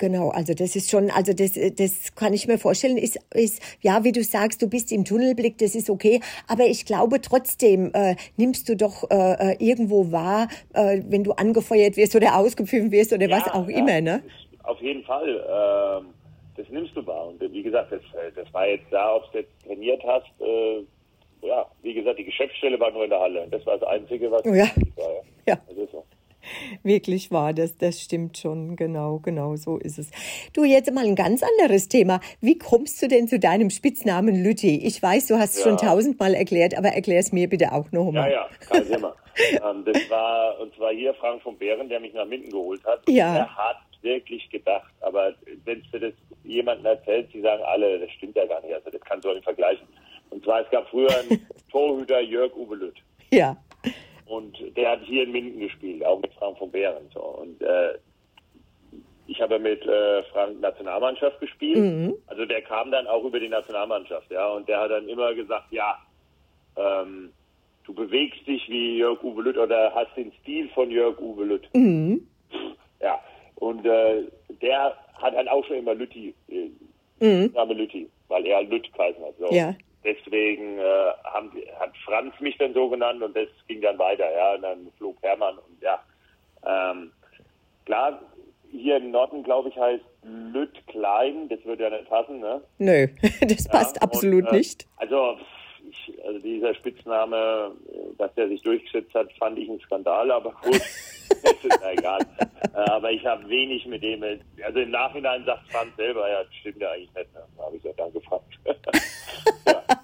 Genau, also das ist schon, also das, das kann ich mir vorstellen, ist, ist, ja, wie du sagst, du bist im Tunnelblick, das ist okay, aber ich glaube trotzdem, äh, nimmst du doch äh, äh, irgendwo wahr, äh, wenn du angefeuert wirst oder ausgepfiffen wirst oder was auch ja, immer, ne? Auf jeden Fall. Ähm, das nimmst du wahr. Und wie gesagt, das, äh, das war jetzt da, ob du jetzt trainiert hast. Äh, ja, wie gesagt, die Geschäftsstelle war nur in der Halle. Das war das Einzige, was Ja. wichtig war. Ja. Ja. Das ist so. Wirklich wahr, das, das stimmt schon, genau, genau, so ist es. Du, jetzt mal ein ganz anderes Thema. Wie kommst du denn zu deinem Spitznamen Lütti? Ich weiß, du hast es Ja. schon tausendmal erklärt, aber erklär es mir bitte auch noch Ja, mal. ja, kein Thema. ähm, das war, und zwar hier Frank von Bären, der mich nach Minden geholt hat. Ja. Er hat wirklich gedacht, aber wenn du das jemandem erzählst, die sagen alle, das stimmt ja gar nicht, also das kannst du auch nicht vergleichen. Und zwar, es gab früher einen Torhüter, Jörg Uwe Lütt. Ja, hier in Minden gespielt, auch mit Frank von Bären. So. Und äh, ich habe mit äh, Frank Nationalmannschaft gespielt. Also der kam dann auch über die Nationalmannschaft, ja. Und der hat dann immer gesagt, ja, ähm, du bewegst dich wie Jörg Uwe Lütt oder hast den Stil von Jörg Uwe Lütt. Ja. Und äh, der hat dann auch schon immer Lütti, äh, Name Lütti, weil er Lütt geheißen hat. So. Ja. Deswegen äh, haben, hat Franz mich dann so genannt und das ging dann weiter, ja. Und dann Hermann und ja. Ähm, klar, hier im Norden, glaube ich, heißt Lütt Klein, das würde ja nicht passen, ne? nö, das passt Ja, absolut und, äh, nicht. Also, ich, also dieser Spitzname, äh, dass der sich durchgesetzt hat, fand ich ein Skandal, aber gut, das ist ja egal. Äh, aber ich habe wenig mit dem, also im Nachhinein sagt Franz selber, ja, das stimmt ja eigentlich nicht. Ne? Da habe ich gesagt, danke Franz.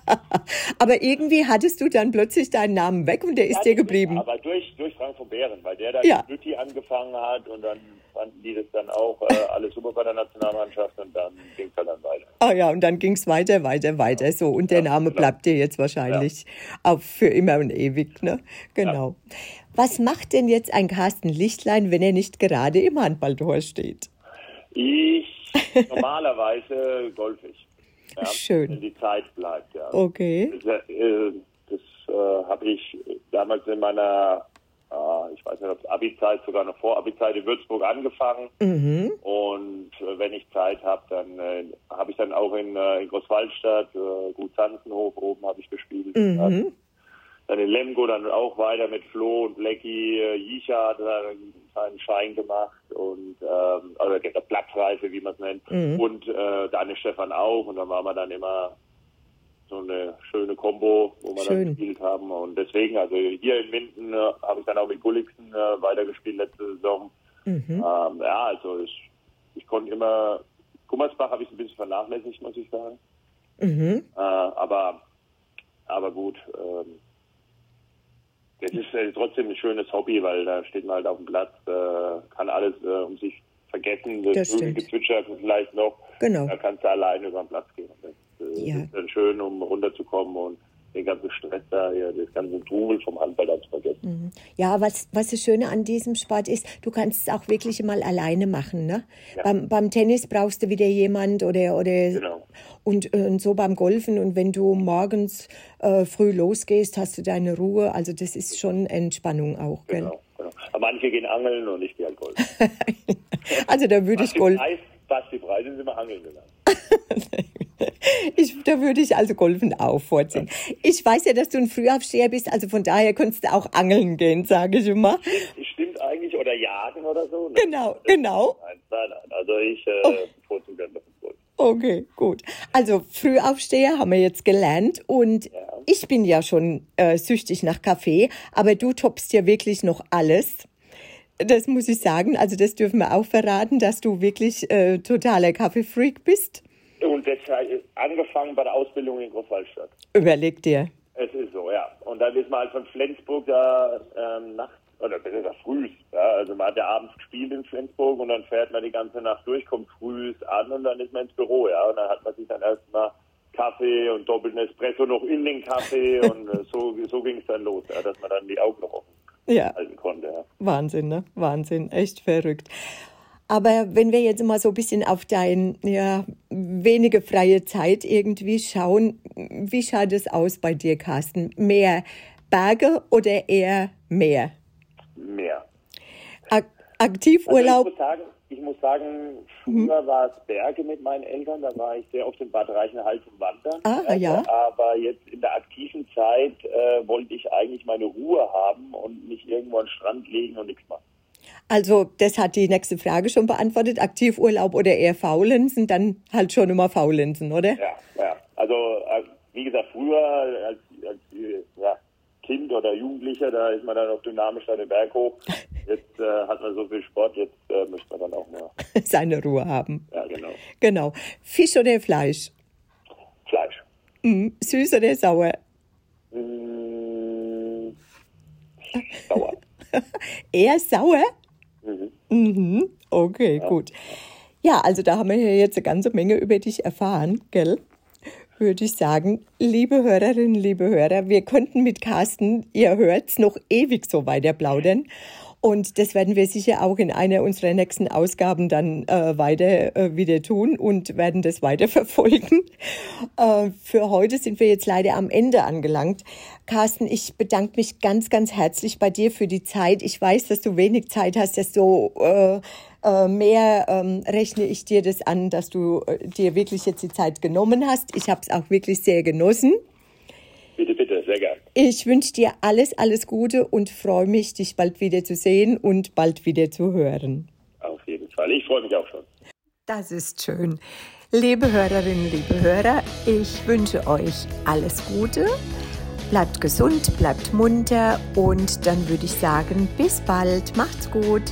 Aber irgendwie hattest du dann plötzlich deinen Namen weg und der ist dir geblieben. Aber durch, durch Frank von Bären, weil der da Ja. Lütti angefangen hat und dann fanden die das dann auch äh, alles super bei der Nationalmannschaft und dann ging es halt dann weiter. Ah ja, und dann ging's weiter, weiter, weiter. So, und der Name bleibt dir jetzt wahrscheinlich auf für immer und ewig, ne? Genau. Was macht denn jetzt ein Carsten Lichtlein, wenn er nicht gerade im Handballtor steht? Ich normalerweise golf ich. Ja, Schön. Wenn die Zeit bleibt, ja. Okay. Das, äh, das äh, habe ich damals in meiner, äh, ich weiß nicht, ob es Abi-Zeit, sogar noch vor Abi-Zeit in Würzburg angefangen. Mhm. Und äh, wenn ich Zeit habe, dann äh, habe ich dann auch in, äh, in Großwaldstadt, äh, Gut Sanzenhof oben habe ich gespielt. Mhm. Dann in Lemgo dann auch weiter mit Flo und Blackie. Äh, Jisha hat dann seinen Schein gemacht und ähm, also der Platzreise, wie man es nennt. Mhm. Und äh, Daniel Stefan auch. Und dann waren wir dann immer so eine schöne Combo, wo wir Schön. dann gespielt haben. Und deswegen, also hier in Minden äh, habe ich dann auch mit Gulliksen äh, weitergespielt letzte Saison. Mhm. Ähm, ja, also ich, ich konnte immer, Gummersbach habe ich ein bisschen vernachlässigt, muss ich sagen. Mhm. Äh, aber, aber gut, ähm, das ist äh, trotzdem ein schönes Hobby, weil da steht man halt auf dem Platz, äh, kann alles äh, um sich vergessen, Das das. Gezwitscher vielleicht noch, Genau. da kannst du alleine über den Platz gehen. Das äh, Ja. ist dann schön, um runterzukommen und den ganzen Stress da, hier, das ganze Trubel vom Handball zu vergessen. Ja, was, was das Schöne an diesem Sport ist, du kannst es auch wirklich mal alleine machen. Ne? Ja. Beim, beim Tennis brauchst du wieder jemand oder, oder Genau. und, äh, und so beim Golfen. Und wenn du morgens äh, früh losgehst, hast du deine Ruhe. Also das ist schon Entspannung auch. Genau, genau. Aber manche gehen angeln und ich gehe halt Golf. Also da würde ich Basti Golf. Preis, Basti Preis sind immer angeln gegangen. Ich, da würde ich also Golfen auch vorziehen. Ich weiß ja, dass du ein Frühaufsteher bist, also von daher könntest du auch angeln gehen, sage ich immer. Stimmt eigentlich, oder jagen oder so? ne? Genau, genau. Nein, nein, nein. Also ich äh, bevorzuge dann das Golf. Okay, gut. Also Frühaufsteher haben wir jetzt gelernt und Ja. ich bin ja schon äh, süchtig nach Kaffee, aber du toppst ja wirklich noch alles. Das muss ich sagen. Also das dürfen wir auch verraten, dass du wirklich äh, totaler Kaffeefreak bist. Und das angefangen bei der Ausbildung in Großwaldstadt. Überleg dir. Es ist so, ja. Und dann ist man halt von Flensburg da ähm, nachts, oder besser gesagt früh. Ja, also man hat ja abends gespielt in Flensburg und dann fährt man die ganze Nacht durch, kommt früh an und dann ist man ins Büro, ja. Und dann hat man sich dann erstmal Kaffee und doppelten Espresso noch in den Kaffee und äh, so, so ging es dann los, ja, dass man dann die Augen noch offen Ja, halten konnte. Ja. Wahnsinn, ne? Wahnsinn, echt verrückt. Aber wenn wir jetzt mal so ein bisschen auf dein, ja, wenige freie Zeit irgendwie schauen, wie schaut es aus bei dir, Carsten? Mehr Berge oder eher Meer? Mehr. Ak Aktivurlaub? Also ich muss sagen, ich muss sagen früher war es Berge mit meinen Eltern, da war ich sehr oft in Bad Reichenhall zum Wandern. Ah, ja. Aber jetzt in der aktiven Zeit äh, wollte ich eigentlich meine Ruhe haben und nicht irgendwo an den Strand liegen und nichts machen. Also, das hat die nächste Frage schon beantwortet. Aktivurlaub oder eher Faulenzen? Dann halt schon immer Faulenzen, oder? Ja, ja. Also äh, wie gesagt, früher als, als ja, Kind oder Jugendlicher, da ist man dann auch dynamisch da den Berg hoch. Jetzt äh, hat man so viel Sport, jetzt äh, möchte man dann auch mal, Seine Ruhe haben. ja genau, Genau. Fisch oder Fleisch? Fleisch. Hm, süß oder sauer? Mm, sauer. Eher sauer? Mhm. Okay, gut. Ja, also da haben wir ja jetzt eine ganze Menge über dich erfahren, gell? Würde ich sagen, liebe Hörerinnen, liebe Hörer, wir könnten mit Carsten, ihr hört's, noch ewig so weiter plaudern. Und das werden wir sicher auch in einer unserer nächsten Ausgaben dann äh, weiter äh, wieder tun und werden das weiter verfolgen. Äh, für heute sind wir jetzt leider am Ende angelangt. Carsten, ich bedanke mich ganz, ganz herzlich bei dir für die Zeit. Ich weiß, dass du wenig Zeit hast, desto äh, äh, mehr ähm, rechne ich dir das an, dass du äh, dir wirklich jetzt die Zeit genommen hast. Ich habe es auch wirklich sehr genossen. Bitte, bitte, sehr gern. Ich wünsche dir alles, alles Gute und freue mich, dich bald wieder zu sehen und bald wieder zu hören. Auf jeden Fall. Ich freue mich auch schon. Das ist schön. Liebe Hörerinnen, liebe Hörer, ich wünsche euch alles Gute. Bleibt gesund, bleibt munter und dann würde ich sagen, bis bald. Macht's gut.